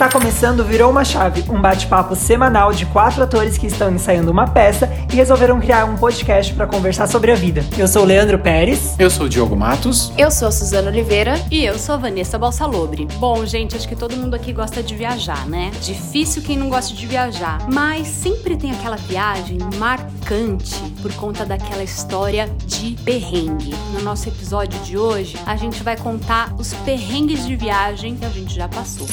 Está começando Virou uma Chave, um bate-papo semanal de quatro atores que estão ensaiando uma peça e resolveram criar um podcast para conversar sobre a vida. Eu sou o Leandro Pérez. Eu sou o Diogo Matos. Eu sou a Suzana Oliveira. E eu sou a Vanessa Balsalobre. Bom, gente, acho que todo mundo aqui gosta de viajar, né? Difícil quem não gosta de viajar. Mas sempre tem aquela viagem marcante por conta daquela história de perrengue. No nosso episódio de hoje, a gente vai contar os perrengues de viagem que a gente já passou.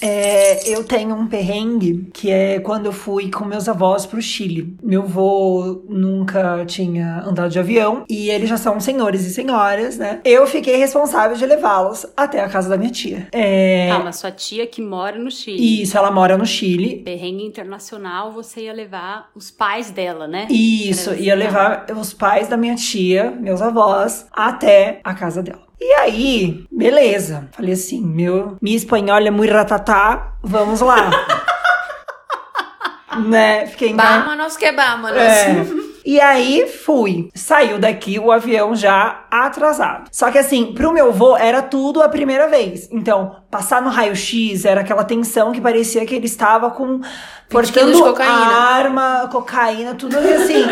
É, eu tenho um perrengue que é quando eu fui com meus avós pro Chile. Meu avô nunca tinha andado de avião e eles já são senhores e senhoras, né? Eu fiquei responsável de levá-los até a casa da minha tia. É... Ah, mas sua tia que mora no Chile. Isso, ela mora no Chile. Perrengue internacional, você ia levar os pais dela, né? Isso, ia levar os pais da minha tia, meus avós, até a casa dela. E aí, beleza. Falei assim, meu, minha espanhola é muito ratatá, vamos lá. né? Fiquei Vámonos que vámonos. É. E aí fui. Saiu daqui o avião já atrasado. Só que assim, pro meu voo era tudo a primeira vez. Então, passar no raio-x era aquela tensão que parecia que ele estava com portando cocaína. arma, cocaína, tudo assim.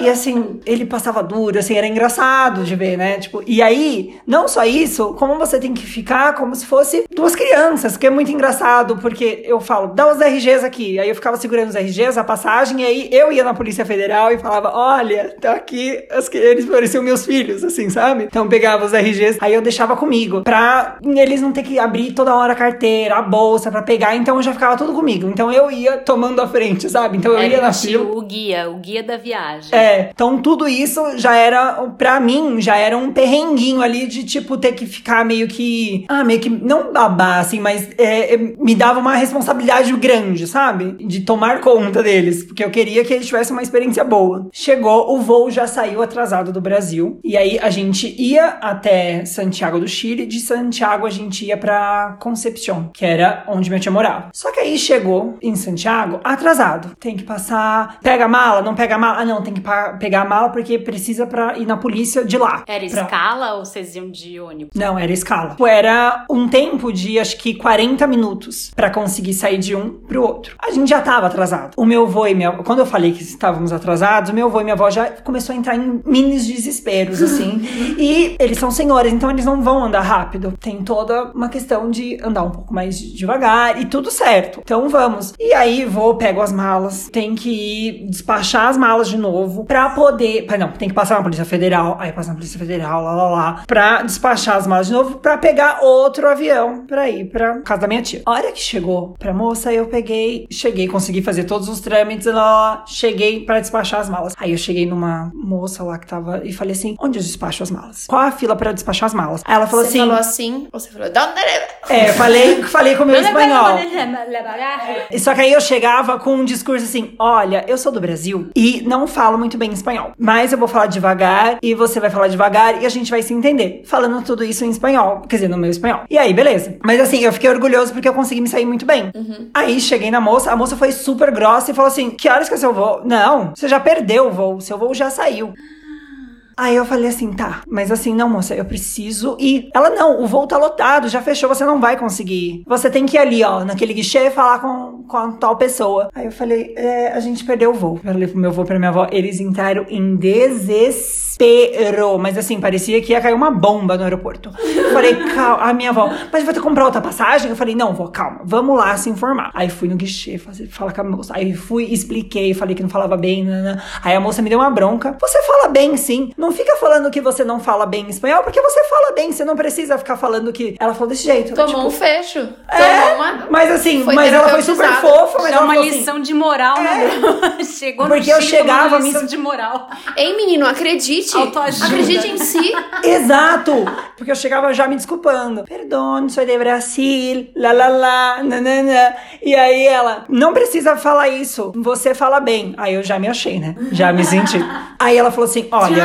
e assim, ele passava duro, assim, era engraçado de ver, né? Tipo, e aí, não só isso, como você tem que ficar como se fosse duas crianças, que é muito engraçado, porque eu falo, dá os RGs aqui. Aí eu ficava segurando os RGs, a passagem, e aí eu ia na Polícia Federal e falava, olha, tá aqui, eles pareciam meus filhos, assim, sabe? Então eu pegava os RGs, aí eu deixava comigo, pra eles não ter que abrir toda hora a carteira, a bolsa pra pegar, então já ficava tudo comigo. Então eu ia tomando a frente, sabe? Então eu Era ia na fila. o guia, o guia da viagem. É, então tudo isso já era, pra mim, já era um perrenguinho ali de, tipo, ter que ficar meio que. Ah, meio que. Não babá, assim, mas é, é, me dava uma responsabilidade grande, sabe? De tomar conta deles, porque eu queria que eles tivessem uma experiência boa. Chegou, o voo já saiu atrasado do Brasil, e aí a gente ia até Santiago do Chile, de Santiago a gente ia pra Concepción, que era onde minha tia morava. Só que aí chegou em Santiago atrasado. Tem que passar. Pega a mala, não pega a mala. Ah, não, tem que pegar a mala porque precisa pra ir na polícia de lá. Era Pra- escala ou vocês iam de ônibus? Não, era escala. Tipo, Era um tempo de acho que 40 minutos pra conseguir sair de um pro outro. A gente já tava atrasado. O meu avô e minha quando eu falei que estávamos atrasados, o meu avô e minha avó já começou a entrar em minis desesperos assim. e eles são senhores, então eles não vão andar rápido. Tem toda uma questão de andar um pouco mais devagar e tudo certo. Então vamos. E aí vou, pego as malas, tem que ir despachar as malas de novo pra poder, não, tem que passar na Polícia Federal, aí passa na Polícia Federal, lá lá lá, pra despachar as malas de novo pra pegar outro avião pra ir pra casa da minha tia. A hora que chegou pra moça, eu peguei, cheguei, consegui fazer todos os trâmites, lá, lá, cheguei pra despachar as malas. Aí eu cheguei numa moça lá que tava e falei assim: onde eu despacho as malas? Qual a fila pra despachar as malas? Aí ela falou Você assim: falou assim, você falou? É, falei, falei com o meu espanhol. espanhol. Só que aí eu chegava com um discurso assim: olha, eu sou do Brasil e não falo muito bem espanhol. Mas eu vou falar devagar e você vai falar devagar e a gente vai se entender. Falando tudo isso em espanhol. Quer dizer, no meu espanhol. E aí, beleza. Mas assim, eu fiquei orgulhoso porque eu consegui me sair muito bem. Aí cheguei na moça, a moça foi super grossa e falou assim: que horas que é seu voo? Não, você já perdeu o voo, seu voo já saiu. Aí eu falei assim, tá, mas assim, não, moça, eu preciso ir. Ela, não, o voo tá lotado, já fechou, você não vai conseguir. ir. Você tem que ir ali, ó, naquele guichê falar com, com a tal pessoa. Aí eu falei, é, a gente perdeu o voo. Eu falei pro meu avô e pra minha avó, eles entraram em desespero. Mas assim, parecia que ia cair uma bomba no aeroporto. Eu falei, calma, a minha avó, mas vai ter que comprar outra passagem? Eu falei, não, vó, calma, vamos lá se informar. Aí fui no guichê, fazer, falar com a moça. Aí fui, expliquei, falei que não falava bem, nanã. Aí a moça me deu uma bronca. Você fala bem, sim. Não fica falando que você não fala bem espanhol, porque você fala bem, você não precisa ficar falando que. Ela falou desse jeito. Tomou tipo, um fecho. É, Tomou uma... mas assim, Foi mas ela foi super fofa, mas É uma assim, lição de moral, né? Chegou Porque no eu chegava, uma me- lição de moral. Ei, menino, acredite. Autoajuda. Acredite em si. Exato! Porque eu chegava já me desculpando. Perdão, sou de Brasil, lá lá lá, nanana. E aí ela, não precisa falar isso, você fala bem. Aí eu já me achei, né? Já me senti. Aí ela falou assim: olha.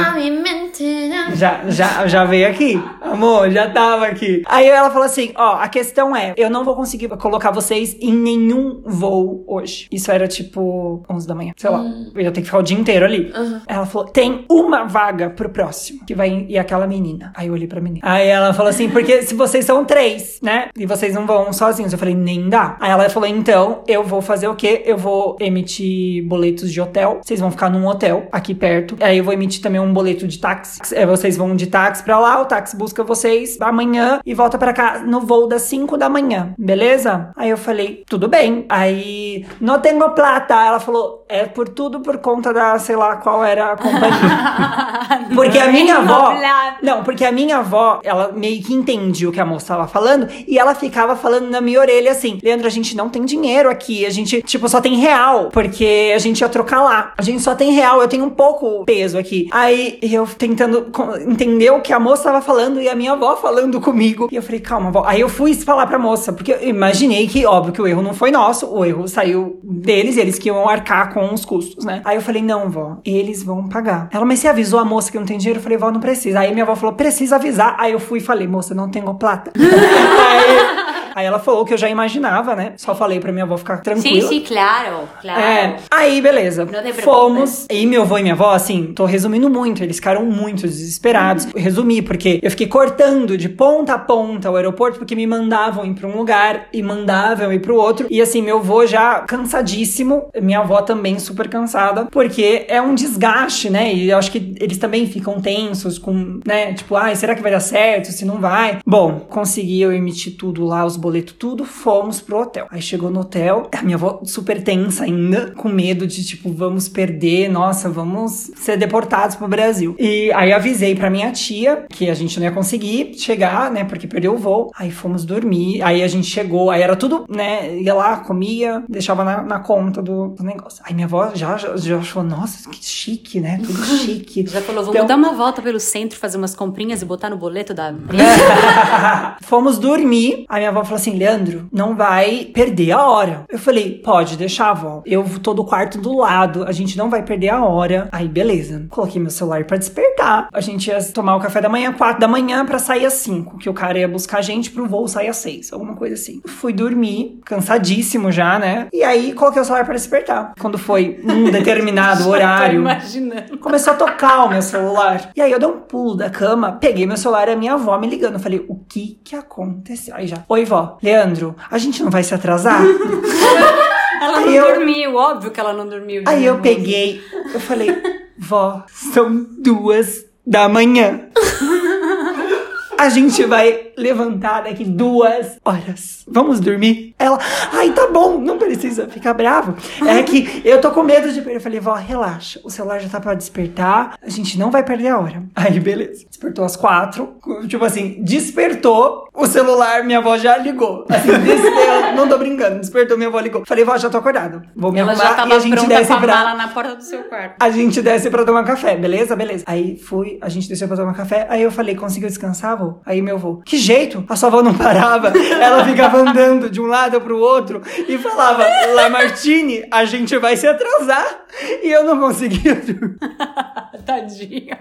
Já, já, já veio aqui. Amor, já tava aqui. Aí ela falou assim: ó, a questão é, eu não vou conseguir colocar vocês em nenhum voo hoje. Isso era tipo 11 da manhã, sei lá. Eu ia ter que ficar o dia inteiro ali. Ela falou: tem uma vaga pro próximo, que vai ir aquela menina. Aí eu olhei pra menina. Aí ela falou assim, porque se vocês são três, né? E vocês não vão sozinhos. Eu falei, nem dá. Aí ela falou, então, eu vou fazer o quê? Eu vou emitir boletos de hotel. Vocês vão ficar num hotel aqui perto. Aí eu vou emitir também um boleto de táxi. É, vocês vão de táxi pra lá, o táxi busca vocês amanhã e volta pra cá no voo das 5 da manhã, beleza? Aí eu falei, tudo bem. Aí, não tenho plata. Ela falou, é por tudo por conta da, sei lá, qual era a companhia. Porque a minha avó. Não, porque a minha avó, ela meio que entende o que a moça tava falando e ela ficava falando na minha orelha assim: Leandro, a gente não tem dinheiro aqui, a gente, tipo, só tem real, porque a gente ia trocar lá. A gente só tem real, eu tenho um pouco peso aqui. Aí eu tentando entender o que a moça tava falando e a minha avó falando comigo. E eu falei, calma, avó. Aí eu fui falar pra moça, porque eu imaginei que, óbvio, que o erro não foi nosso, o erro saiu deles, eles que iam arcar com os custos, né? Aí eu falei, não, vó, eles vão pagar. Ela, mas você avisou a moça que não tem dinheiro? Eu falei, vó, não precisa. Aí minha avó falou, precisa avisar. Aí eu fui e falei, moça, não tenho plata. aí, aí ela falou que eu já imaginava, né? Só falei pra minha avó ficar Sim, tranquila. sim, claro, claro. É, aí beleza. Fomos. E meu avô e minha avó, assim, tô resumindo muito, eles ficaram muito desesperados. Uhum. Resumi, porque eu fiquei cortando de ponta a ponta o aeroporto, porque me mandavam ir pra um lugar e mandavam ir pro outro. E assim, meu avô já cansadíssimo, minha avó também super cansada, porque é um desgaste, né? E eu acho que eles também ficam tensos com, né? Tipo, ai, será que vai dar certo? Se não vai. Bom, consegui eu emitir tudo lá, os boletos, tudo, fomos pro hotel. Aí chegou no hotel, a minha avó super tensa ainda, com medo de, tipo, vamos perder, nossa, vamos ser deportados pro Brasil. E aí avisei pra minha tia que a gente não ia conseguir chegar, né, porque perdeu o voo. Aí fomos dormir, aí a gente chegou, aí era tudo, né, ia lá, comia, deixava na, na conta do, do negócio. Aí minha avó já, já, já achou, nossa, que chique, né, tudo chique. Já falou, vamos Então- dar uma volta pelo centro, fazer umas comprinhas e botar no boleto da Fomos dormir. Aí minha avó falou assim: Leandro, não vai perder a hora. Eu falei: pode deixar, avó. Eu tô do quarto do lado, a gente não vai perder a hora. Aí, beleza. Coloquei meu celular pra despertar. A gente ia tomar o café da manhã, quatro da manhã, pra sair às cinco. Que o cara ia buscar a gente pro voo sair às seis, alguma coisa assim. Fui dormir, cansadíssimo já, né? E aí coloquei o celular pra despertar. Quando foi um determinado horário. imaginando. Começou a tocar o meu celular. E aí eu dei um pulo da cama, peguei meu celular e a minha avó me ligando. Eu falei, o que que aconteceu? Aí já, oi vó, Leandro, a gente não vai se atrasar? Ela não eu- dormiu, óbvio que ela não dormiu. aí eu peguei, eu falei, vó, são duas da manhã. A gente vai levantar daqui duas horas. Vamos dormir? Ela, ai, tá bom, não precisa ficar bravo. É que eu tô com medo de perder. Eu falei, vó, relaxa. O celular já tá pra despertar. A gente não vai perder a hora. Aí, beleza. Despertou às quatro. Tipo assim, despertou. O celular, minha avó já ligou. Assim, despertou. não tô brincando. Despertou, minha avó ligou. Falei, vó, já tô acordado. Vou me Ela arrumar já e tava a gente pronta desce pra... mala na porta do seu quarto. A gente desce pra tomar café, beleza? Beleza. Aí fui, a gente desceu pra tomar café. Aí eu falei, conseguiu descansar, vô? Aí meu vô, que jeito? A sua avó não parava. Ela ficava andando de um lado pro outro e falava, Lamartine, a gente vai se atrasar. E eu não conseguia. Tadinha.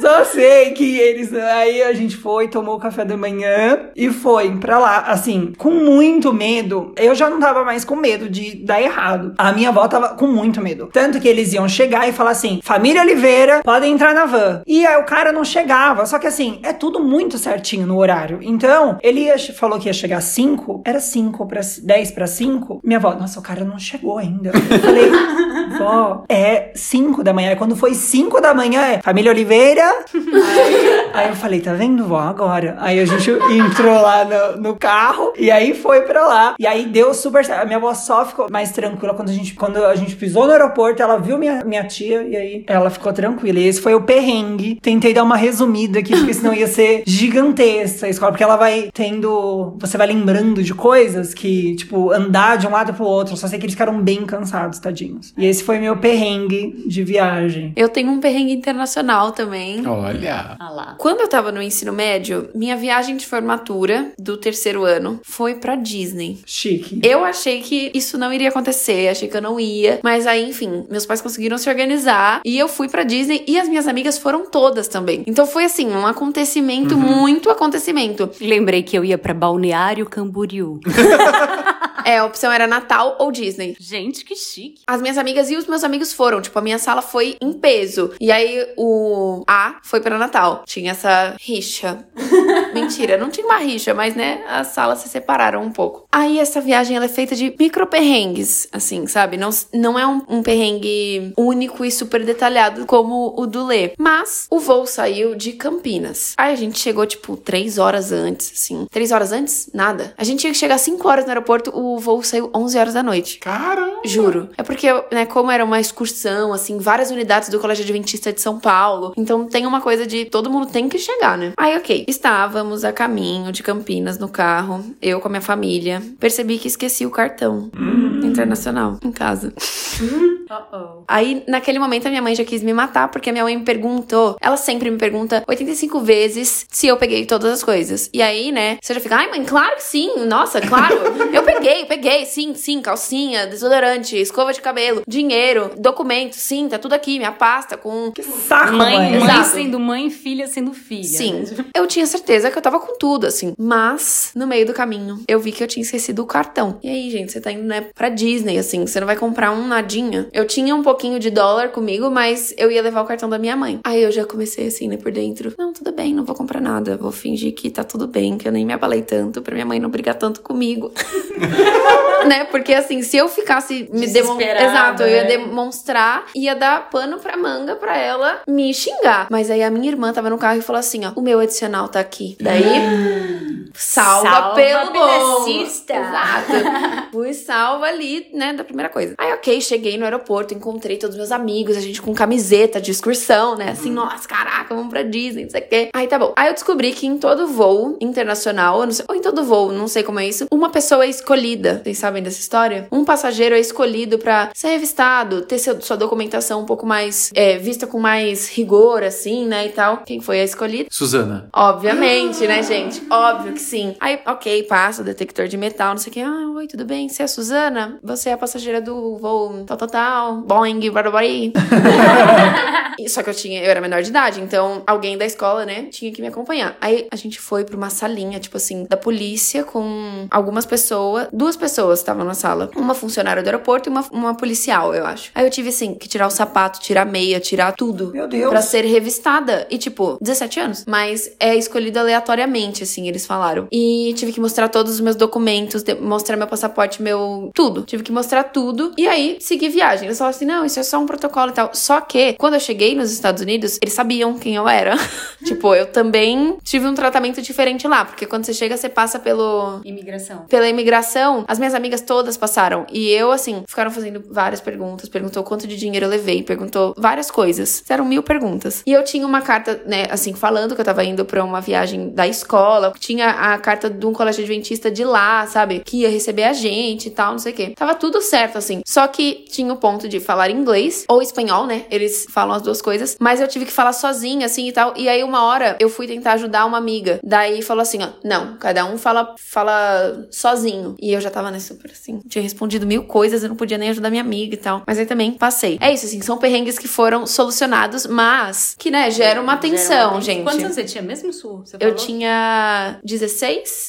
Só sei que eles. Aí a gente foi, tomou o café da manhã e foi pra lá. Assim, com muito medo. Eu já não tava mais com medo de dar errado. A minha avó tava com muito medo. Tanto que eles iam chegar e falar assim: família Oliveira, podem entrar na van. E aí o cara não chegava. Só que assim, é tudo muito certinho no horário. Então, ele ia- falou que ia chegar às 5, era 5 para 10 para 5. Minha avó, nossa, o cara não chegou ainda. Eu falei, vó, é 5 da manhã. Aí Quando foi 5 da manhã, é família Oliveira. Aí, eu falei, tá vendo, vó, agora. Aí a gente entrou lá no, no carro e aí foi pra lá. E aí deu super certo. A minha avó só ficou mais tranquila quando a gente, quando a gente pisou no aeroporto. Ela viu minha, minha tia e aí ela ficou tranquila. E esse foi o perrengue. Tentei dar uma resumida aqui, porque senão ia ser gigantesca a escola. Porque ela vai tendo. Você vai lembrando de coisas que, tipo, andar de um lado pro outro. Só sei que eles ficaram bem cansados, tadinhos. E esse foi meu perrengue de viagem. Eu tenho um perrengue internacional também. Olha. Ah lá. Quando eu tava no ensino médio, minha viagem de formatura do terceiro ano foi pra Disney. Chique. Eu achei que isso não iria acontecer, achei que eu não ia, mas aí, enfim, meus pais conseguiram se organizar e eu fui pra Disney e as minhas amigas foram todas também. Então foi assim, um acontecimento, muito acontecimento. Lembrei que eu ia pra Balneário Camboriú. É, a opção era Natal ou Disney. Gente, que chique. As minhas amigas e os meus amigos foram. Tipo, a minha sala foi em peso. E aí o A foi pra Natal. Tinha essa rixa. Mentira, não tinha uma rixa, mas né, as salas se separaram um pouco. Aí essa viagem ela é feita de micro perrengues, assim, sabe? Não, não é um, um perrengue único e super detalhado como o do Lê. Mas o voo saiu de Campinas. Aí a gente chegou, tipo, três horas antes, assim. Três horas antes? Nada. A gente tinha que chegar cinco horas no aeroporto, o voo saiu 11 horas da noite. Caramba! Juro. É porque, né, como era uma excursão, assim, várias unidades do Colégio Adventista de São Paulo, então tem uma coisa de todo mundo tem que chegar, né? Aí, ok. Estávamos a caminho de Campinas no carro, eu com a minha família. Percebi que esqueci o cartão internacional em casa. Uh-oh. Aí, naquele momento, a minha mãe já quis me matar, porque a minha mãe me perguntou. Ela sempre me pergunta 85 vezes se eu peguei todas as coisas. E aí, né, você já fica, ai, mãe, claro que sim. Nossa, claro. eu peguei, peguei, sim, sim. Calcinha, desodorante, escova de cabelo, dinheiro, documento, sim, tá tudo aqui, minha pasta com. Que saco, Mãe, mãe. mãe sendo mãe, filha sendo filha. Sim, né? eu tinha certeza que eu tava com tudo, assim. Mas, no meio do caminho, eu vi que eu tinha esquecido o cartão. E aí, gente, você tá indo, né, pra Disney, assim, você não vai comprar um nadinha. Eu tinha um pouquinho de dólar comigo, mas eu ia levar o cartão da minha mãe. Aí eu já comecei, assim, né, por dentro. Não, tudo bem, não vou comprar nada. Vou fingir que tá tudo bem, que eu nem me abalei tanto, pra minha mãe não brigar tanto comigo. né? Porque assim, se eu ficasse me demonstrando. Exato, eu ia né? demonstrar, ia dar pano pra manga pra ela me xingar. Mas aí a minha irmã tava no carro e falou assim: ó, o meu adicional tá aqui. Daí. Salva, Salva pelo bom. pedecista. Exato. Fui salva ali, né, da primeira coisa. Aí, ok, cheguei no aeroporto, encontrei todos os meus amigos, a gente com camiseta de excursão, né? Assim, nossa, caraca, vamos pra Disney, não sei o quê. Aí tá bom. Aí eu descobri que em todo voo internacional, sei, ou em todo voo, não sei como é isso, uma pessoa é escolhida. Vocês sabem dessa história? Um passageiro é escolhido pra ser revistado, ter seu- sua documentação um pouco mais é, vista com mais rigor, assim, né, e tal. Quem foi a escolhida? Suzana. Obviamente, né, gente? Óbvio que sim. Aí, ok, passa o detector de metal, não sei o que. Ah, oi, tudo bem? Você é a Suzana? Você é a passageira do voo tal, tal, tal, Boeing. E- Só que eu tinha, eu era menor de idade, então alguém da escola, né, tinha que me acompanhar. Aí a gente foi pra uma salinha, tipo assim, da polícia com algumas pessoas, duas pessoas estavam na sala. Uma funcionária do aeroporto e uma, uma policial, eu acho. Aí eu tive, assim, que tirar o sapato, tirar a meia, tirar tudo. Meu Deus. Pra ser revistada. E, tipo, 17 anos. Mas é escolhido aleatoriamente, assim, eles falaram. E tive que mostrar todos os meus documentos, mostrar meu passaporte, meu. Tudo. Tive que mostrar tudo. E aí, segui viagem. Eles falaram assim: não, isso é só um protocolo e tal. Só que, quando eu cheguei nos Estados Unidos, eles sabiam quem eu era. tipo, eu também tive um tratamento diferente lá. Porque quando você chega, você passa pelo Imigração. pela imigração, as minhas amigas todas passaram. E eu, assim, ficaram fazendo várias perguntas. Perguntou quanto de dinheiro eu levei, perguntou várias coisas. Fizeram mil perguntas. E eu tinha uma carta, né, assim, falando que eu tava indo pra uma viagem da escola. Tinha a carta de um colégio adventista de lá, sabe? Que ia receber a gente e tal, não sei o quê. Tava tudo certo, assim. Só que tinha o ponto de falar inglês ou espanhol, né? Eles falam as duas coisas. Mas eu tive que falar sozinha, assim e tal. E aí, uma hora, eu fui tentar ajudar uma amiga. Daí falou assim: ó, não, cada um fala, fala sozinho. E eu já tava, né, super assim. Tinha respondido mil coisas, eu não podia nem ajudar minha amiga e tal. Mas aí também passei. É isso, assim, são perrengues que foram solucionados, mas que, né, geram uma tensão, gente. Quantos anos você tinha mesmo, Su? Você Eu falou? tinha 16?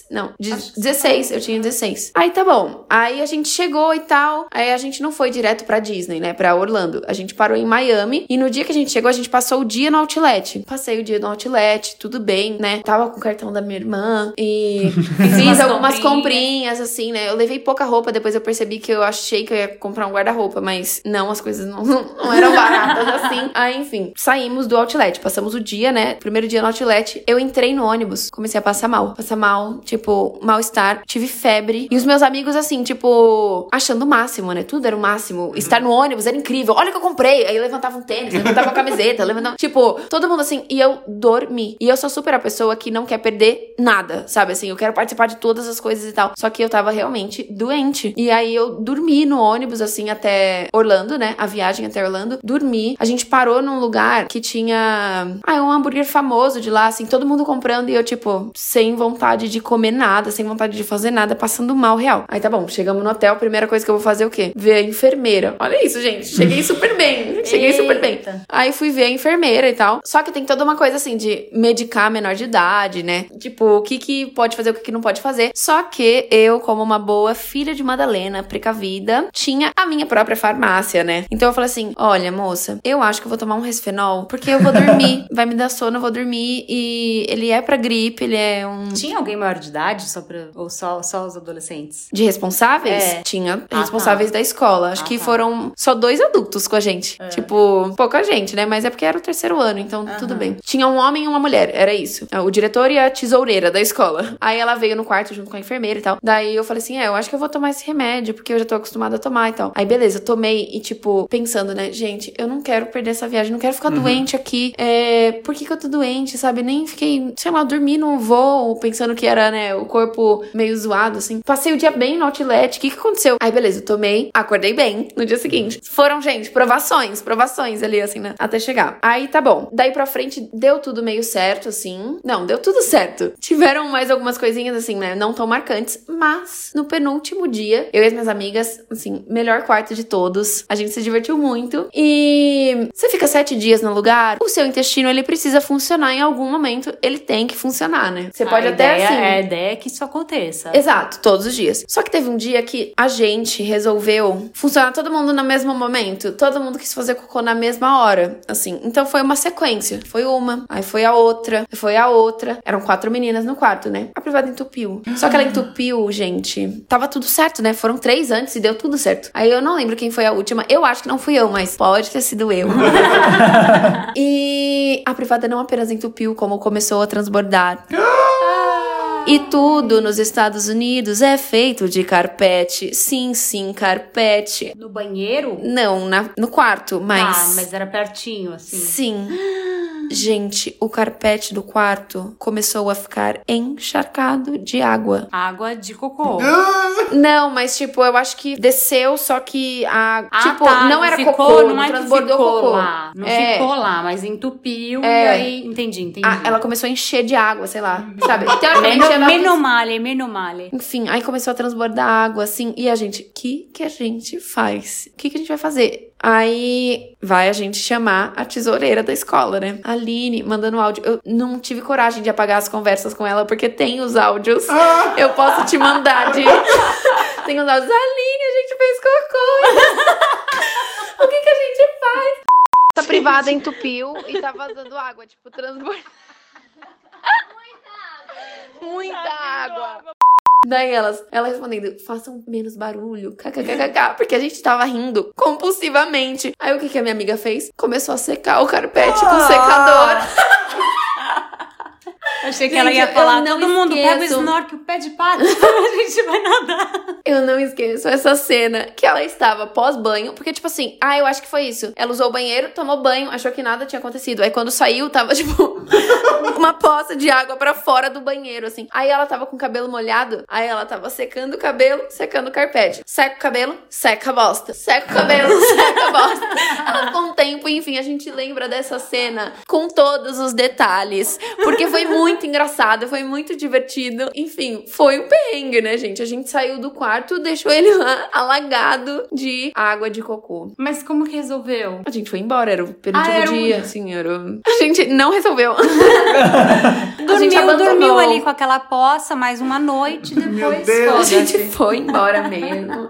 Não, de- Acho que 16. Eu tinha 16. Aí tá bom. Aí a gente chegou e tal. Aí a gente não foi direto pra Disney, né? Pra Orlando. A gente parou em Miami. E no dia que a gente chegou, a gente passou o dia no Outlet. Passei o dia no Outlet, tudo bem, né? Tava com o cartão da minha irmã. E fiz umas algumas comprinhas. assim, né? Eu levei pouca roupa. Depois eu percebi que eu achei que eu ia comprar um guarda-roupa. Mas não, as coisas não, não, não eram baratas assim. Aí, enfim, saímos do Outlet. Passamos o dia, né? Primeiro dia no Outlet. Eu entrei no ônibus. Comecei a passar mal. Mal, tipo, mal-estar. Tive febre. E os meus amigos, assim, tipo, achando o máximo, né? Tudo era o máximo. Estar no ônibus era incrível. Olha o que eu comprei. Aí levantava um tênis, levantava uma camiseta, levantava. Tipo, todo mundo assim. E eu dormi. E eu sou super a pessoa que não quer perder nada, sabe? Assim, eu quero participar de todas as coisas e tal. Só que eu tava realmente doente. E aí eu dormi no ônibus, assim, até Orlando, né? A viagem até Orlando. Dormi. A gente parou num lugar que tinha. Ah, um hambúrguer famoso de lá, assim, todo mundo comprando. E eu, tipo, sem vontade de comer nada, sem vontade de fazer nada, passando mal real. Aí tá bom, chegamos no hotel, primeira coisa que eu vou fazer é o quê? Ver a enfermeira. Olha isso, gente. Cheguei super bem. Cheguei super bem. Eita. Aí fui ver a enfermeira e tal. Só que tem toda uma coisa assim de medicar menor de idade, né? Tipo, o que que pode fazer, o que que não pode fazer. Só que eu, como uma boa filha de Madalena, precavida, tinha a minha própria farmácia, né? Então eu falei assim: olha, moça, eu acho que eu vou tomar um resfenol, porque eu vou dormir. Vai me dar sono, eu vou dormir. E ele é pra gripe, ele é um. Tinha alguém maior de idade só pra, ou só, só os adolescentes? De responsáveis? É. Tinha Ah, responsáveis da escola. Acho Ah, que tá. foram só dois adultos com a gente. Tipo, pouca gente, né? Mas é porque era o terceiro ano, então tudo bem. Tinha um homem e uma mulher, era isso. É, O diretor e a tesoureira da escola. Aí ela veio no quarto junto com a enfermeira e tal. Daí eu falei assim: é, eu acho que eu vou tomar esse remédio, porque eu já tô acostumada a tomar e tal. Aí beleza, eu tomei e, tipo, pensando, né, gente, eu não quero perder essa viagem, não quero ficar doente aqui. É, por que, que eu tô doente, sabe? Nem fiquei, sei lá, dormi no voo, pensando que era, né, o corpo meio zoado, assim. Passei o dia bem no outlet, o que que aconteceu? Aí beleza, eu tomei, acordei bem no dia seguinte. Foram, gente, provações, provações ali, assim, né, até chegar. Aí tá bom. Daí pra frente, deu tudo meio certo, assim. Não, deu tudo certo. Tiveram mais algumas coisinhas, assim, né, não tão marcantes, mas no penúltimo dia, eu e as minhas amigas, assim, melhor quarto de todos. A gente se divertiu muito. E você fica sete dias no lugar, o seu intestino, ele precisa funcionar em algum momento. Ele tem que funcionar, né? Você pode a até, ideia, assim... é, A ideia é que isso aconteça. Exato, todos os dias. Só que teve um dia que a gente resolveu funcionar todo mundo no mesmo momento. Todo mundo quis fazer cocô na mesma hora, assim. Então foi uma sequência. Foi uma, aí foi a outra, foi a outra. Eram quatro meninas no quarto, né? A privada entupiu. Só que ela entupiu, gente. Tava tudo certo, né? Foram três antes e deu tudo certo. Aí eu não lembro quem foi a última. Eu acho que não fui eu, mas pode ter sido eu. e a privada não apenas entupiu, como começou a transbordar. E tudo nos Estados Unidos é feito de carpete. Sim, sim, carpete. No banheiro? Não, na- no quarto, mas. Ah, mas era pertinho, assim. Sim. Gente, o carpete do quarto começou a ficar encharcado de água. Água de cocô. Não, mas tipo, eu acho que desceu, só que a. Ah, tipo, tá, não era ficou, cocô, não não é que transbordou ficou cocô. lá. Não É. ficou lá, mas entupiu É. e aí. Entendi, entendi. Ah, ela começou a encher de água, sei lá. Sabe? Teoricamente, ela- menomale, menomale. Enfim, aí começou a transbordar água, assim. E a gente, o que que a gente faz? O que que a gente vai fazer? Aí vai a gente chamar a tesoureira da escola, né? A Aline mandando áudio. Eu não tive coragem de apagar as conversas com ela, porque tem os áudios. Eu posso te mandar de. tem os áudios. Aline, a gente fez cocô. o que que a gente faz? Essa privada entupiu e tá vazando água, tipo, transbordando. Muita água. Daí elas, ela respondendo, façam menos barulho, kkkk, porque a gente tava rindo compulsivamente. Aí o que, que a minha amiga fez? Começou a secar o carpete com secador. Achei que Gente, ela ia falar, todo mundo pega o esqueço. snorkel, pé de pato, a gente vai nadar. Eu não esqueço essa cena que ela estava pós-banho, porque, tipo assim, ah, eu acho que foi isso. Ela usou o banheiro, tomou banho, achou que nada tinha acontecido. Aí quando saiu, tava, tipo, uma poça de água pra fora do banheiro, assim. Aí ela tava com o cabelo molhado, aí ela tava secando o cabelo, secando o carpete. Seca o cabelo, seca a bosta. Seca o cabelo, seca a bosta. Ela com o tempo, enfim, a gente lembra dessa cena com todos os detalhes. Porque foi muito engraçado, foi muito divertido. Enfim, foi um perrengue, né, gente? A gente saiu do quarto, deixou ele lá alagado de água de cocô. Mas como que resolveu? A gente foi embora, era o penúltimo Ah, era dia, assim, era. A gente não resolveu. a gente Dormiu, dormiu ali com aquela poça mais uma noite, depois Deus. A gente foi embora mesmo.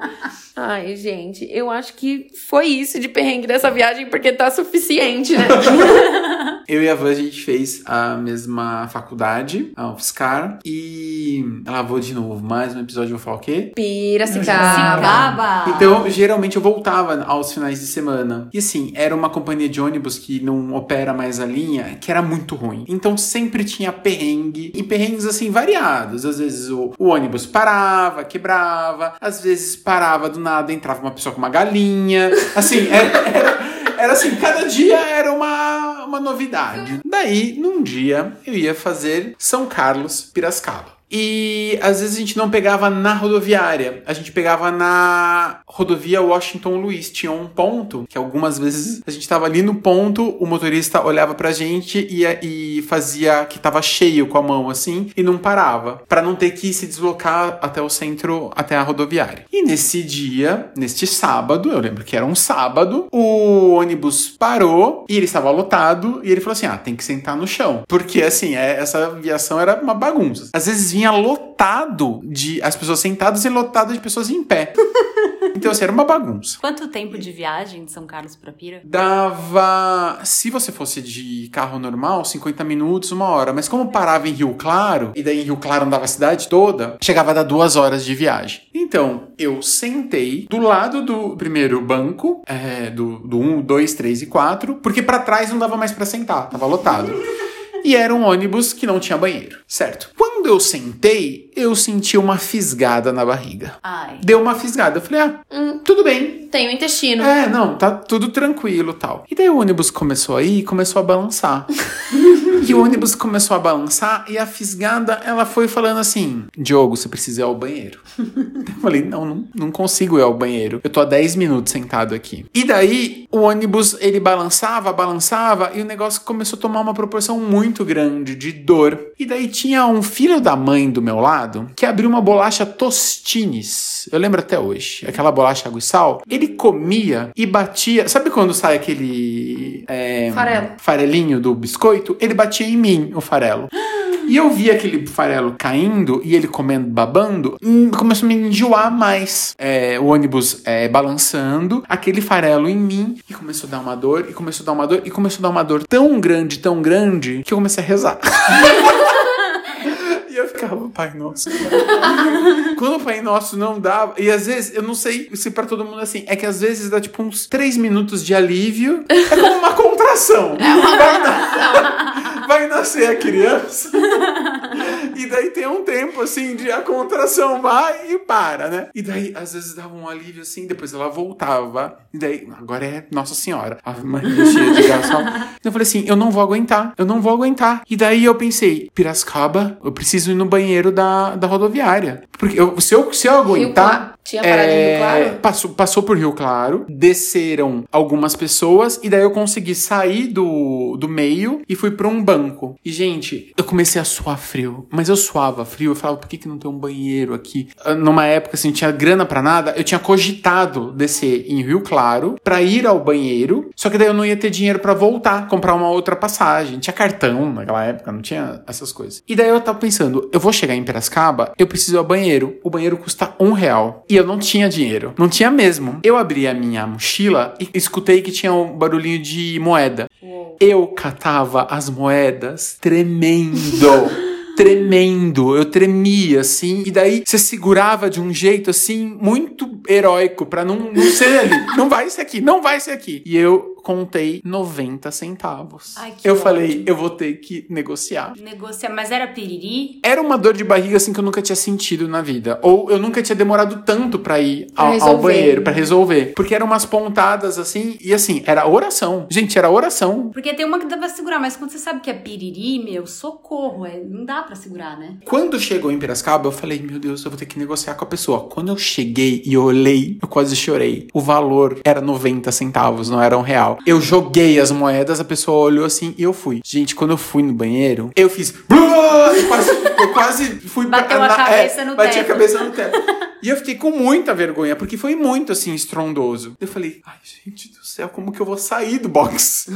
Ai, gente, eu acho que foi isso de perrengue dessa viagem, porque tá suficiente, né? Eu e a Van, a gente fez a mesma faculdade, a UFSCar. E ela vou de novo, mais um episódio, eu vou falar o quê? Piracicaba. Cicaba. Então, geralmente eu voltava aos finais de semana. E assim, era uma companhia de ônibus que não opera mais a linha, que era muito ruim. Então sempre tinha perrengue. E perrengues assim variados. Às vezes o, o ônibus parava, quebrava. Às vezes parava do nada, entrava uma pessoa com uma galinha. Assim, era, era, era assim, cada dia era uma, uma novidade. Daí, num dia, eu ia fazer São Carlos, Piracicaba. E às vezes a gente não pegava na rodoviária, a gente pegava na rodovia Washington Luiz. Tinha um ponto que algumas vezes a gente tava ali no ponto, o motorista olhava pra gente e, e fazia que tava cheio com a mão assim e não parava, para não ter que se deslocar até o centro, até a rodoviária. E nesse dia, neste sábado, eu lembro que era um sábado, o ônibus parou e ele estava lotado e ele falou assim: "Ah, tem que sentar no chão". Porque assim, é, essa aviação era uma bagunça. Às vezes vinha lotado de as pessoas sentadas e lotado de pessoas em pé. Então, assim, era uma bagunça. Quanto tempo de viagem de São Carlos pra Pira? Dava, se você fosse de carro normal, 50 minutos, uma hora. Mas como parava em Rio Claro, e daí em Rio Claro andava a cidade toda, chegava a dar duas horas de viagem. Então, eu sentei do lado do primeiro banco, é, do, do 1, 2, 3 e 4, porque para trás não dava mais para sentar, tava lotado. E era um ônibus que não tinha banheiro, certo? Quando eu sentei, eu senti uma fisgada na barriga. Ai. Deu uma fisgada. Eu falei, ah, tudo bem. Tem o intestino. É, não, tá tudo tranquilo tal. E daí o ônibus começou aí e começou a balançar. e o ônibus começou a balançar e a fisgada, ela foi falando assim: Diogo, você precisa ir ao banheiro. eu falei: não, não, não consigo ir ao banheiro. Eu tô há 10 minutos sentado aqui. E daí o ônibus, ele balançava, balançava e o negócio começou a tomar uma proporção muito grande de dor. E daí tinha um filho da mãe do meu lado que abriu uma bolacha Tostines. Eu lembro até hoje. Aquela bolacha água e sal. Ele comia e batia. Sabe quando sai aquele. é, Farelo. Farelinho do biscoito? Ele batia em mim, o farelo. E eu vi aquele farelo caindo e ele comendo, babando, hum, começou a me enjoar mais. É, o ônibus é, balançando, aquele farelo em mim, e começou a dar uma dor, e começou a dar uma dor, e começou a dar uma dor tão grande, tão grande, que eu comecei a rezar. Eu ficava, Pai Nosso. Quando o Pai Nosso não dava. E às vezes, eu não sei se pra todo mundo é assim, é que às vezes dá tipo uns três minutos de alívio. É como uma contração. Vai, na- vai nascer a criança. E daí tem um tempo assim de a contração vai e para, né? E daí às vezes dava um alívio assim, depois ela voltava. E daí, agora é Nossa Senhora. A Maria cheia de graça. Eu falei assim, eu não vou aguentar, eu não vou aguentar. E daí eu pensei, Piracicaba, eu preciso ir no banheiro da, da rodoviária. Porque eu- se, eu, se eu aguentar. Tinha parado em Rio Claro? Passou, passou por Rio Claro, desceram algumas pessoas, e daí eu consegui sair do, do meio e fui pra um banco. E, gente, eu comecei a suar frio. Mas eu suava frio, eu falava, por que, que não tem um banheiro aqui? Ah, Numa época, assim, tinha grana pra nada, eu tinha cogitado descer em Rio Claro pra ir ao banheiro, só que daí eu não ia ter dinheiro pra voltar, comprar uma outra passagem. Tinha cartão naquela época, não tinha essas coisas. E daí eu tava pensando, eu vou chegar em Piracicaba, eu preciso ir ao banheiro. O banheiro custa um real. E eu não tinha dinheiro. Não tinha mesmo. Eu abri a minha mochila e escutei que tinha um barulhinho de moeda. Eu catava as moedas tremendo. Tremendo, eu tremia assim, e daí você segurava de um jeito assim, muito heróico, pra não, não ser ali. Não vai ser aqui, não vai ser aqui. E eu contei 90 centavos. Ai, eu ótimo. falei, eu vou ter que negociar. Negociar, mas era piriri? Era uma dor de barriga assim que eu nunca tinha sentido na vida. Ou eu nunca tinha demorado tanto pra ir ao, ao banheiro, pra resolver. Porque eram umas pontadas assim, e assim, era oração. Gente, era oração. Porque tem uma que dá pra segurar, mas quando você sabe que é piriri, meu, socorro, é, não dá pra segurar, né? Quando chegou em Piracicaba, eu falei, meu Deus, eu vou ter que negociar com a pessoa. Quando eu cheguei e olhei, eu quase chorei. O valor era 90 centavos, não era um real. Eu joguei as moedas, a pessoa olhou assim e eu fui. Gente, quando eu fui no banheiro, eu fiz. Eu quase, eu quase fui pra- Bateu a na- cabeça no bati a teto. cabeça no teto. E eu fiquei com muita vergonha, porque foi muito assim, estrondoso. Eu falei, ai, gente do céu, como que eu vou sair do box?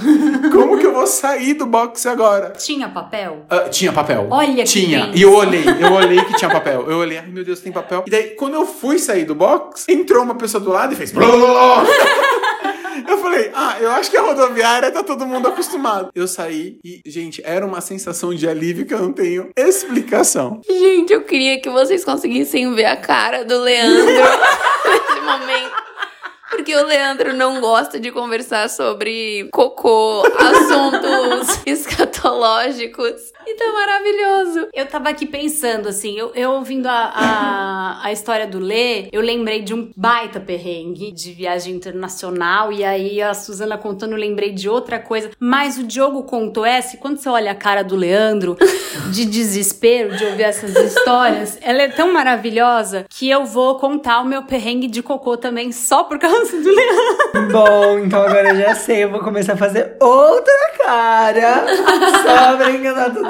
Como que eu vou sair do box agora? Tinha papel? Ah, tinha papel. Olha que Tinha. E eu olhei, eu olhei que tinha papel. Eu olhei, ai meu Deus, tem papel. E daí, quando eu fui sair do box, entrou uma pessoa do lado e fez. Eu falei, ah, eu acho que a rodoviária tá todo mundo acostumado. Eu saí e, gente, era uma sensação de alívio que eu não tenho explicação. Gente, eu queria que vocês conseguissem ver a cara do Leandro nesse momento. Porque o Leandro não gosta de conversar sobre cocô, assuntos escatológicos. E tá maravilhoso. Eu tava aqui pensando, assim, eu, eu ouvindo a, a, a história do Lê, eu lembrei de um baita perrengue de viagem internacional, e aí a Suzana contando, eu lembrei de outra coisa. Mas o Diogo contou essa, e quando você olha a cara do Leandro, de desespero de ouvir essas histórias, ela é tão maravilhosa que eu vou contar o meu perrengue de cocô também, só por causa do Leandro. Bom, então agora eu já sei, eu vou começar a fazer outra cara só pra enganar todo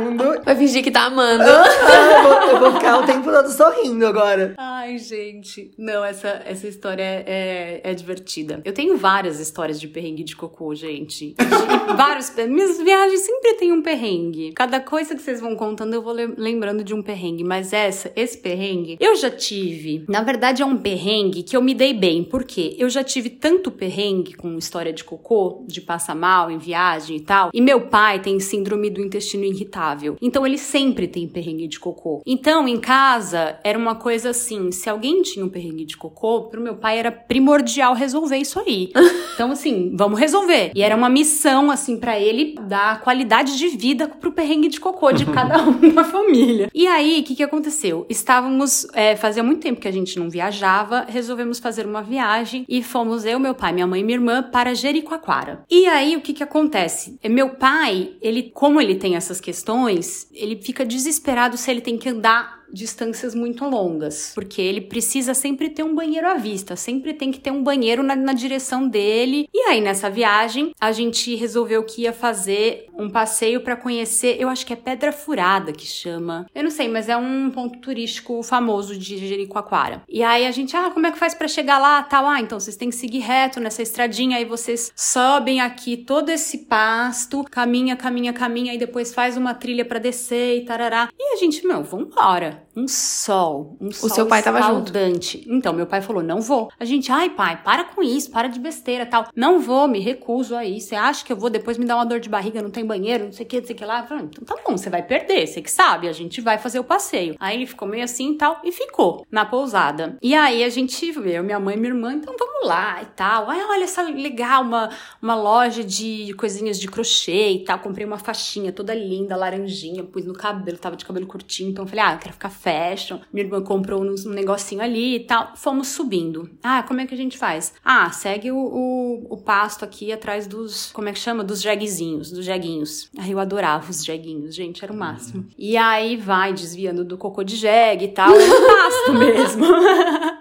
mundo. Vai fingir que tá amando. Ah, eu, vou, eu vou ficar o tempo todo sorrindo agora. Ai, gente. Não, essa, essa história é, é, é divertida. Eu tenho várias histórias de perrengue de cocô, gente. De- vários. Minhas viagens sempre tem um perrengue. Cada coisa que vocês vão contando, eu vou lem- lembrando de um perrengue. Mas essa, esse perrengue, eu já tive. Na verdade, é um perrengue que eu me dei bem. Por quê? Eu já tive tanto perrengue com história de cocô, de passar mal em viagem e tal. E meu pai tem síndrome do intestino irritável. Então ele sempre tem perrengue de cocô. Então, em casa, era uma coisa assim: se alguém tinha um perrengue de cocô, pro meu pai era primordial resolver isso aí. Então, assim, vamos resolver. E era uma missão, assim, pra ele dar qualidade de vida pro perrengue de cocô de cada um da família. E aí, o que, que aconteceu? Estávamos. É, fazia muito tempo que a gente não viajava, resolvemos fazer uma viagem e fomos eu, meu pai, minha mãe e minha irmã para Jericoacoara. E aí, o que, que acontece? É, Meu pai, ele, como ele tem essas questões, ele fica desesperado se ele tem que andar distâncias muito longas, porque ele precisa sempre ter um banheiro à vista, sempre tem que ter um banheiro na, na direção dele. E aí nessa viagem a gente resolveu que ia fazer um passeio para conhecer, eu acho que é Pedra Furada que chama. Eu não sei, mas é um ponto turístico famoso de Jericoacoara. E aí a gente, ah, como é que faz para chegar lá? Tal, ah, então vocês têm que seguir reto nessa estradinha aí vocês sobem aqui todo esse pasto, caminha, caminha, caminha e depois faz uma trilha para descer e tarará. E a gente, meu, vambora. Um sol, um sol seu pai tava junto? escaldante. Então, meu pai falou, não vou. A gente, ai pai, para com isso, para de besteira tal. Não vou, me recuso a ir. Você acha que eu vou depois me dar uma dor de barriga, não tem banheiro, não sei o que, não sei o que lá. Eu falei, então tá bom, você vai perder, você que sabe, a gente vai fazer o passeio. Aí ele ficou meio assim e tal, e ficou na pousada. E aí a gente, eu, minha mãe e minha irmã, então vamos lá e tal. Ai, olha essa legal, uma, uma loja de coisinhas de crochê e tal. Comprei uma faixinha toda linda, laranjinha, pus no cabelo, tava de cabelo curtinho, então eu falei, ah, eu quero ficar fashion. Minha irmã comprou um, um negocinho ali e tal. Fomos subindo. Ah, como é que a gente faz? Ah, segue o, o, o pasto aqui atrás dos, como é que chama? Dos jeguezinhos, dos jeguinhos. Ai, eu adorava os jeguinhos, gente, era o máximo. E aí vai desviando do cocô de jegue e tal, pasto mesmo.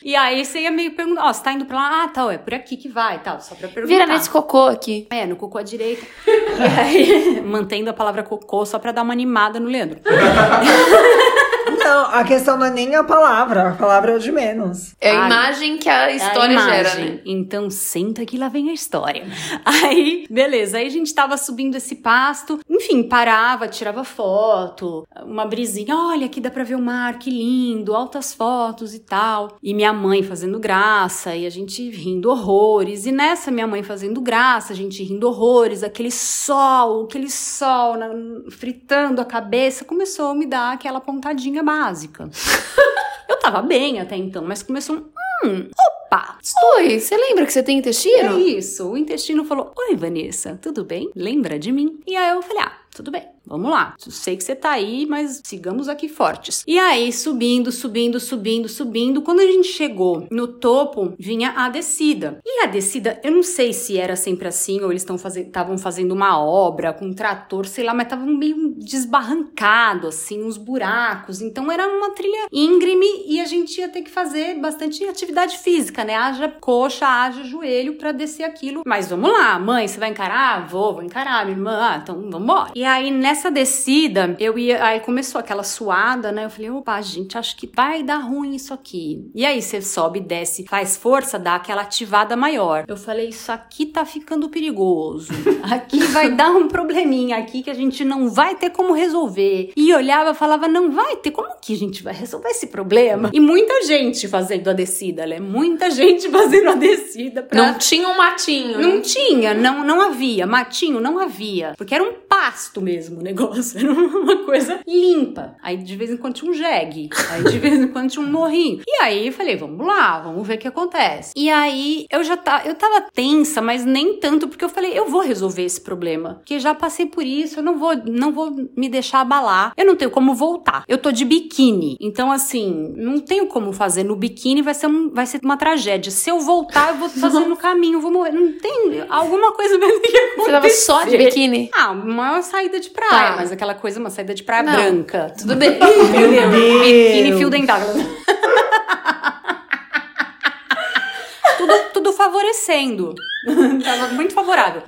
e aí você ia meio perguntar, ó, você tá indo pra lá? Ah, tal, é por aqui que vai, tal, só pra perguntar. Vira nesse cocô aqui. É, no cocô à direita. e aí, mantendo a palavra cocô só pra dar uma animada no Leandro. Não, a questão não é nem a palavra, a palavra é o de menos. É a Ai, imagem que a É história a gera, imagem. né? Então senta que lá vem a história. Aí, beleza, aí a gente tava subindo esse pasto, enfim, parava, tirava foto, uma brisinha, olha, aqui dá pra ver o mar, que lindo, altas fotos e tal. E minha mãe fazendo graça, e a gente rindo horrores. E nessa minha mãe fazendo graça, a gente rindo horrores, aquele sol, aquele sol na- fritando a cabeça, começou a me dar aquela pontadinha básica. Eu tava bem até então, mas começou um. Hum, opa! Oi, você lembra que você tem É intestino? isso. O intestino falou: Oi, Vanessa, tudo bem? Lembra de mim? E aí eu falei: Ah, tudo bem. Vamos lá. Sei que você tá aí, mas sigamos aqui fortes. E aí, subindo, subindo, subindo, subindo. Quando a gente chegou no topo, vinha a descida. E a descida, eu não sei se era sempre assim ou eles estavam faze fazendo uma obra com um trator, sei lá, mas tava meio desbarrancado, assim, uns buracos. Então era uma trilha íngreme e a gente ia ter que fazer bastante atividade física, né? Haja coxa, haja joelho pra descer aquilo. Mas vamos lá, mãe, você vai encarar? Vou, vou encarar, minha irmã. Então vamos embora. E aí nessa descida, eu ia. Aí começou aquela suada, né? Eu falei, opa, gente, acho que vai dar ruim isso aqui. E aí você sobe, desce, faz força, dá aquela ativada maior. Eu falei, isso aqui tá ficando perigoso. Aqui vai dar um probleminha aqui que a gente não vai ter como resolver. E olhava e falava, não vai ter, como que a gente vai resolver esse problema? E muita gente fazendo a descida, né? Muita gente fazendo a descida pra. Não tinha um matinho. Não né? tinha, não, não havia. Matinho não havia. Porque era um pasto mesmo, negócio. Era uma coisa limpa. Aí de vez em quando tinha um jegue. Aí de vez em quando tinha um morrinho. E aí falei, vamos lá, vamos ver o que acontece. E aí eu já tá, eu tava tensa, mas nem tanto, porque eu falei, eu vou resolver esse problema. Porque já passei por isso, eu não vou, não vou me deixar abalar. Eu não tenho como voltar. Eu tô de biquíni. Então, assim, não tenho como fazer no biquíni, vai ser, um, vai ser uma tragédia. Se eu voltar, eu vou fazer no caminho, vou morrer. Não tem alguma coisa mesmo que acontecer. Você tava só de biquíni? Ah, uma saída de praia, Tá. mas aquela coisa, uma saída de praia Não. branca. Tudo bem. Biquíni fio dental. Tudo, tudo favorecendo. Tava muito favorável.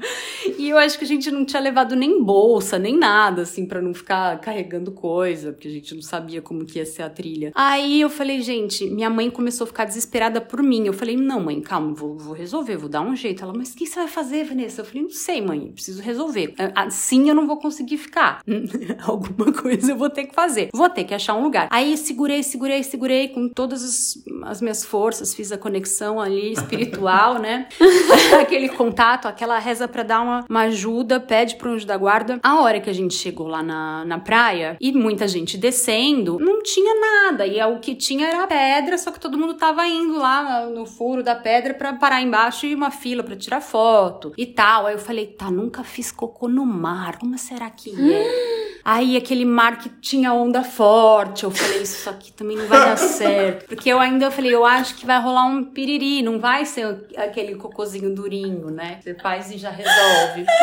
E eu acho que a gente não tinha levado nem bolsa, nem nada, assim, pra não ficar carregando coisa, porque a gente não sabia como que ia ser a trilha. Aí eu falei, gente, minha mãe começou a ficar desesperada por mim. Eu falei, não, mãe, calma, vou, vou resolver, vou dar um jeito. Ela, mas o que você vai fazer, Vanessa? Eu falei, não sei, mãe, preciso resolver. Assim eu não vou conseguir ficar. Alguma coisa eu vou ter que fazer. Vou ter que achar um lugar. Aí segurei, segurei, segurei com todas as, as minhas forças, fiz a conexão ali espiritual, né? Aquele contato, aquela reza pra dar uma, uma ajuda, pede pro anjo da guarda. A hora que a gente chegou lá na, na praia e muita gente descendo, não tinha nada. E o que tinha era pedra, só que todo mundo tava indo lá no furo da pedra pra parar embaixo e uma fila pra tirar foto e tal. Aí eu falei, tá, nunca fiz cocô no mar, como será que é? Aí aquele mar que tinha onda forte, eu falei, isso aqui também não vai dar certo. Porque eu ainda falei, eu acho que vai rolar um piriri, não vai ser aquele cocôzinho durinho, né? Você faz e já resolve.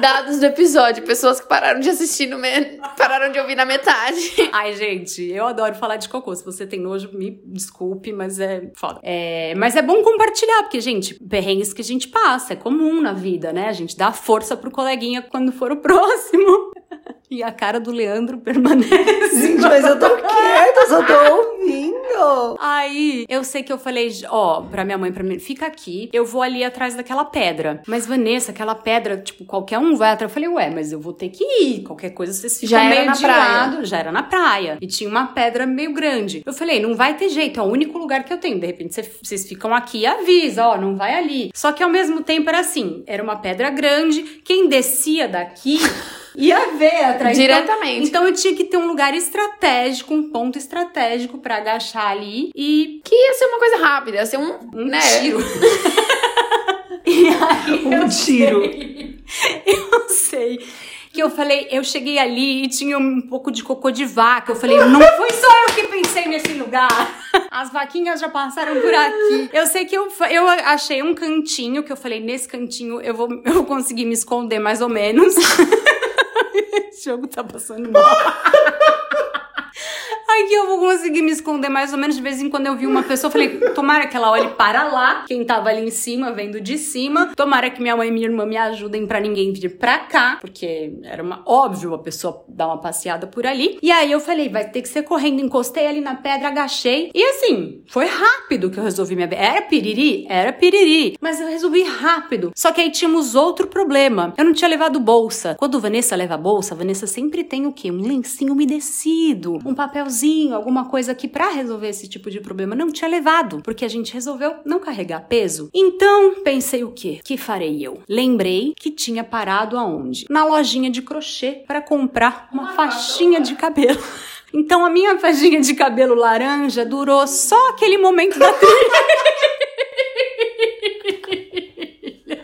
Dados do episódio, pessoas que pararam de assistir no me... pararam de ouvir na metade. Ai, gente, eu adoro falar de cocô. Se você tem nojo, me desculpe, mas é foda. É, mas é bom compartilhar, porque, gente, perrengues que a gente passa, é comum na vida, né? A gente dá força pro coleguinha quando for o próximo. E a cara do Leandro permanece. Gente, mas eu tô quieta, eu só tô ouvindo. Aí, eu sei que eu falei, ó, pra minha mãe, pra mim, fica aqui, eu vou ali atrás daquela pedra. Mas, Vanessa, aquela pedra, tipo, qualquer um vai atrás. Eu falei, ué, mas eu vou ter que ir. Qualquer coisa vocês ficam Já era meio na de praia. lado. Já era na praia. E tinha uma pedra meio grande. Eu falei, não vai ter jeito, é o único lugar que eu tenho. De repente, cê- vocês ficam aqui e avisa, ó, não vai ali. Só que ao mesmo tempo era assim, era uma pedra grande, quem descia daqui... Ia ver atrás. Então- Diretamente. Então, eu tinha que ter um lugar estratégico, um ponto estratégico pra agachar ali e Que ia ser uma coisa rápida, ia ser um, um né? tiro. e aí Um eu tiro. sei- eu sei que eu falei, eu cheguei ali e tinha um pouco de cocô de vaca. Eu falei, não foi só eu que pensei nesse lugar. As vaquinhas já passaram por aqui. Eu sei que eu, eu achei um cantinho que eu falei, nesse cantinho eu vou, eu vou conseguir me esconder mais ou menos. Esse jogo tá passando mal. Aqui eu vou conseguir me esconder mais ou menos. De vez em quando eu vi uma pessoa, falei, tomara que ela olhe para lá, quem tava ali em cima, vendo de cima. Tomara que minha mãe e minha irmã me ajudem pra ninguém vir pra cá, porque era uma, óbvio a pessoa dar uma passeada por ali. E aí eu falei, vai ter que ser correndo. Encostei ali na pedra, agachei. E assim, foi rápido que eu resolvi minha. Era piriri? Era piriri. Mas eu resolvi rápido. Só que aí tínhamos outro problema. Eu não tinha levado bolsa. Quando Vanessa leva bolsa, Vanessa sempre tem o quê? Um lencinho umedecido, um papelzinho, alguma coisa aqui pra resolver esse tipo de problema. Não tinha levado, porque a gente resolveu não carregar peso. Então, pensei o quê? Que farei eu? Lembrei que tinha parado aonde? Na lojinha de crochê para comprar uma faixinha de cabelo. Então a minha faixinha de cabelo laranja durou só aquele momento da trilha.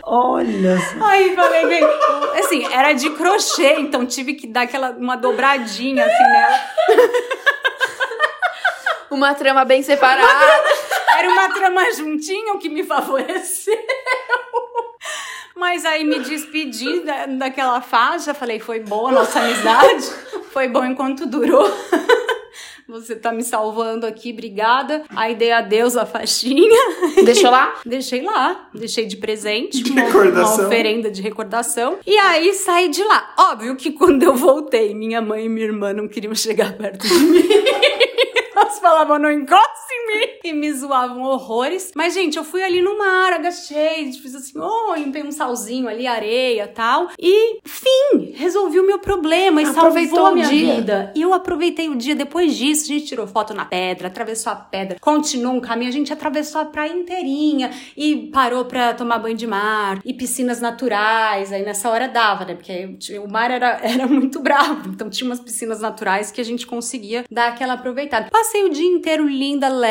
Olha só. Aí falei, bem, assim, era de crochê, então tive que dar aquela uma dobradinha assim nela. Uma trama bem separada. Era uma trama juntinha o que me favoreceu. Mas aí me despedi da, daquela faixa, falei, foi boa a nossa amizade, foi bom enquanto durou. Você tá me salvando aqui, obrigada. Aí dei adeus a faixinha. Deixou lá? Deixei lá, deixei de presente, De uma, recordação. uma oferenda de recordação. E aí saí de lá. Óbvio que quando eu voltei, minha mãe e minha irmã não queriam chegar perto de mim. Elas falavam, não encosta em mim. e me zoavam horrores. Mas, gente, eu fui ali no mar, agachei, fiz assim, oh, limpei um salzinho ali, areia tal. E, fim, resolvi o meu problema e Aproveitou salvou a minha dia. vida. E eu aproveitei o dia. Depois disso, a gente tirou foto na pedra, atravessou a pedra, continuou um caminho, a gente atravessou a praia inteirinha e parou pra tomar banho de mar e piscinas naturais. Aí nessa hora dava, né? Porque o mar era, era muito bravo. Então tinha umas piscinas naturais que a gente conseguia dar aquela aproveitada. Passei o dia inteiro linda, leve,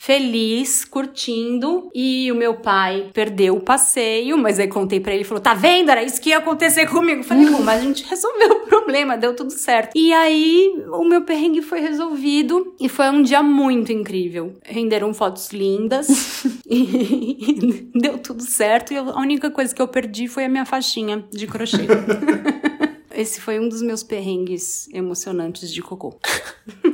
feliz, curtindo. E o meu pai perdeu o passeio, mas aí contei pra ele, falou: "Tá vendo? Era isso que ia acontecer comigo". Eu falei: "Bom, mas a gente resolveu o problema, deu tudo certo". E aí o meu perrengue foi resolvido e foi um dia muito incrível. Renderam fotos lindas e deu tudo certo. E a única coisa que eu perdi foi a minha faixinha de crochê. Esse foi um dos meus perrengues emocionantes de cocô.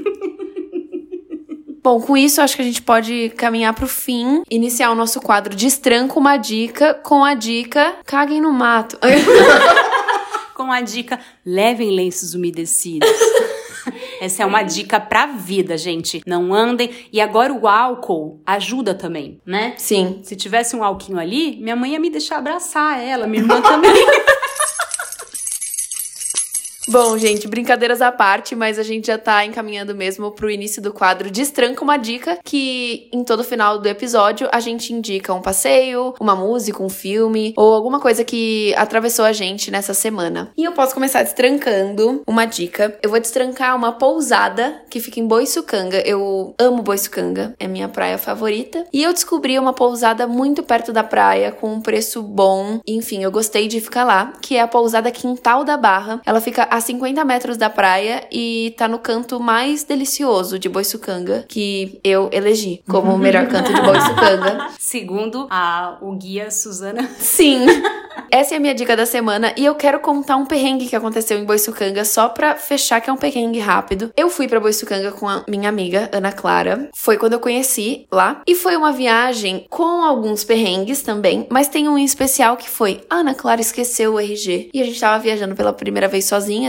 Bom, com isso, acho que a gente pode caminhar pro fim, iniciar o nosso quadro Destranca uma dica com a dica Caguem no mato. Com a dica: levem lenços umedecidos. Essa é uma dica pra vida, gente. Não andem. E agora o álcool ajuda também, né? Sim. Se tivesse um alquinho ali, minha mãe ia me deixar abraçar ela, minha irmã também. Bom, gente, brincadeiras à parte, mas a gente já tá encaminhando mesmo pro início do quadro Destranca uma dica, que em todo final do episódio a gente indica um passeio, uma música, um filme ou alguma coisa que atravessou a gente nessa semana. E eu posso começar destrancando uma dica. Eu vou destrancar uma pousada que fica em Boiçucanga. Eu amo Boiçucanga, é minha praia favorita. E eu descobri uma pousada muito perto da praia, com um preço bom. Enfim, eu gostei de ficar lá, que é a pousada Quintal da Barra. Ela fica a 50 metros da praia e tá no canto mais delicioso de Boiçucanga, que eu elegi como o melhor canto de Boiçucanga. Segundo a, o guia Suzana. Sim. Essa é a minha dica da semana e eu quero contar um perrengue que aconteceu em Boiçucanga só pra fechar que é um perrengue rápido. Eu fui pra Boiçucanga com a minha amiga Ana Clara. Foi quando eu conheci lá e foi uma viagem com alguns perrengues também, mas tem um em especial que foi a Ana Clara esqueceu o RG e a gente tava viajando pela primeira vez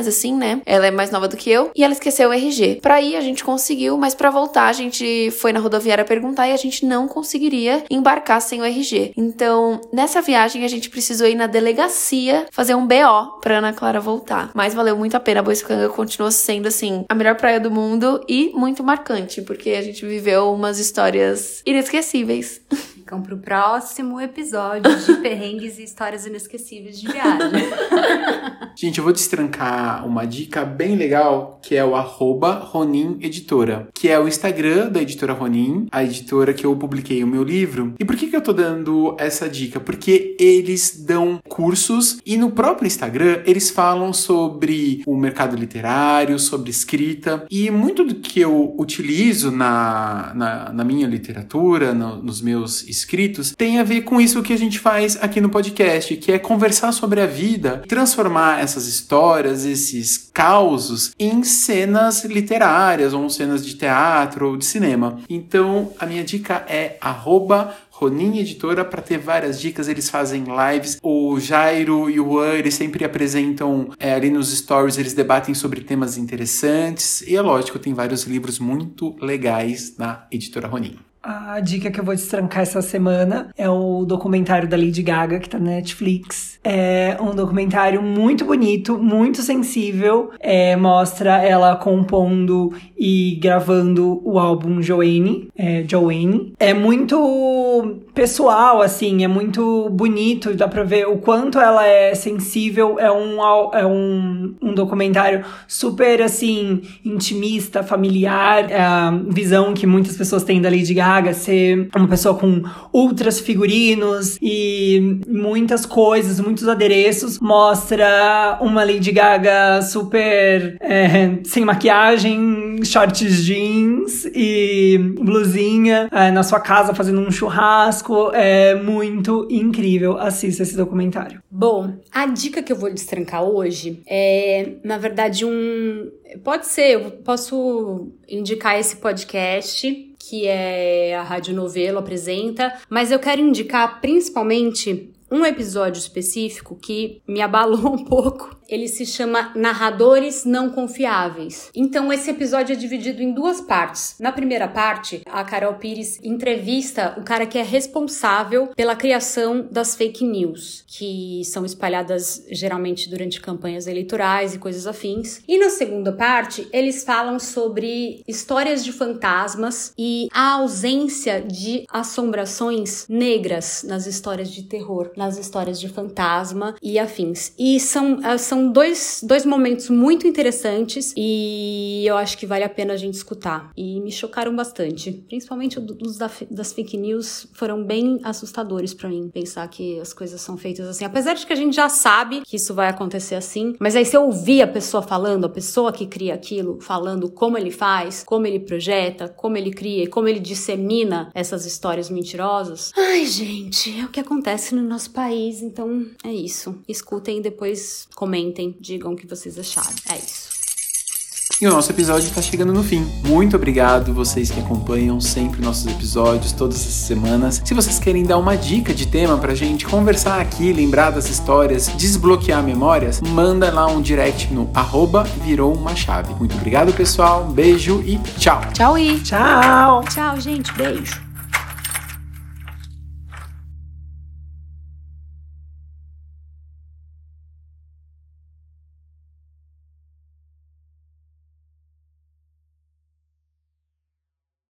assim, né? Ela é mais nova do que eu e ela esqueceu o RG. Pra ir a gente conseguiu, mas pra voltar a gente foi na rodoviária perguntar e a gente não conseguiria embarcar sem o RG. Então, nessa viagem a gente precisou ir na delegacia fazer um BO pra Ana Clara voltar. Mas valeu muito a pena. A Boiçucanga continuou sendo, assim, a melhor praia do mundo e muito marcante, porque a gente viveu umas histórias inesquecíveis. Ficam pro próximo episódio de perrengues e histórias inesquecíveis de viagem. Gente, eu vou destrancar uma dica bem legal, que é o arroba Ronin Editora, que é o Instagram da editora Ronin, a editora que eu publiquei o meu livro. E por que, que eu tô dando essa dica? Porque eles dão cursos e no próprio Instagram eles falam sobre o mercado literário, sobre escrita. E muito do que eu utilizo na, na, na minha literatura, no- nos meus escritos, tem a ver com isso que a gente faz aqui no podcast, que é conversar sobre a vida, transformar essas histórias, esses causos, em cenas literárias, ou cenas de teatro ou de cinema. Então, a minha dica é arroba Ronin Editora para ter várias dicas. Eles fazem lives. O Jairo e o Juan, eles sempre apresentam é, ali nos stories, eles debatem sobre temas interessantes. E é lógico, tem vários livros muito legais na Editora Ronin. A dica que eu vou destrancar essa semana é o documentário da Lady Gaga, que tá na Netflix. É um documentário muito bonito, muito sensível. É, mostra ela compondo e gravando o álbum Joanne. É, Joanne. É muito pessoal, assim, é muito bonito. Dá pra ver o quanto ela é sensível. É um, é um, um documentário super, assim, intimista, familiar. É a visão que muitas pessoas têm da Lady Gaga ser uma pessoa com ultras figurinos e muitas coisas, muitos adereços. Mostra uma Lady Gaga super é, sem maquiagem, shorts jeans e blusinha é, na sua casa fazendo um churrasco. É muito incrível. Assista esse documentário. Bom, a dica que eu vou destrancar hoje é, na verdade, um. Pode ser, eu posso indicar esse podcast, que é a Rádio Novelo apresenta, mas eu quero indicar principalmente um episódio específico que me abalou um pouco. Ele se chama Narradores Não Confiáveis. Então, esse episódio é dividido em duas partes. Na primeira parte, a Carol Pires entrevista o cara que é responsável pela criação das fake news, que são espalhadas geralmente durante campanhas eleitorais e coisas afins. E na segunda parte, eles falam sobre histórias de fantasmas e a ausência de assombrações negras nas histórias de terror, nas histórias de fantasma e afins. E são, ah, são dois, dois momentos muito interessantes e eu acho que vale a pena a gente escutar. E me chocaram bastante. Principalmente os das fake news foram bem assustadores para mim. Pensar que as coisas são feitas assim. Apesar de que a gente já sabe que isso vai acontecer assim, mas aí se eu ouvir a pessoa falando, a pessoa que cria aquilo, falando como ele faz, como ele projeta, como ele cria e como ele dissemina essas histórias mentirosas. Ai, gente, é o que acontece no nosso país, então é isso. Escutem e depois comentem, digam o que vocês acharam. É isso. E o nosso episódio está chegando no fim. Muito obrigado vocês que acompanham sempre nossos episódios todas as semanas. Se vocês querem dar uma dica de tema pra gente conversar aqui, lembrar das histórias, desbloquear memórias, manda lá um direct no arroba virou uma chave. Muito obrigado, pessoal. Um beijo e tchau. Tchau e Tchau. Tchau, gente. Beijo.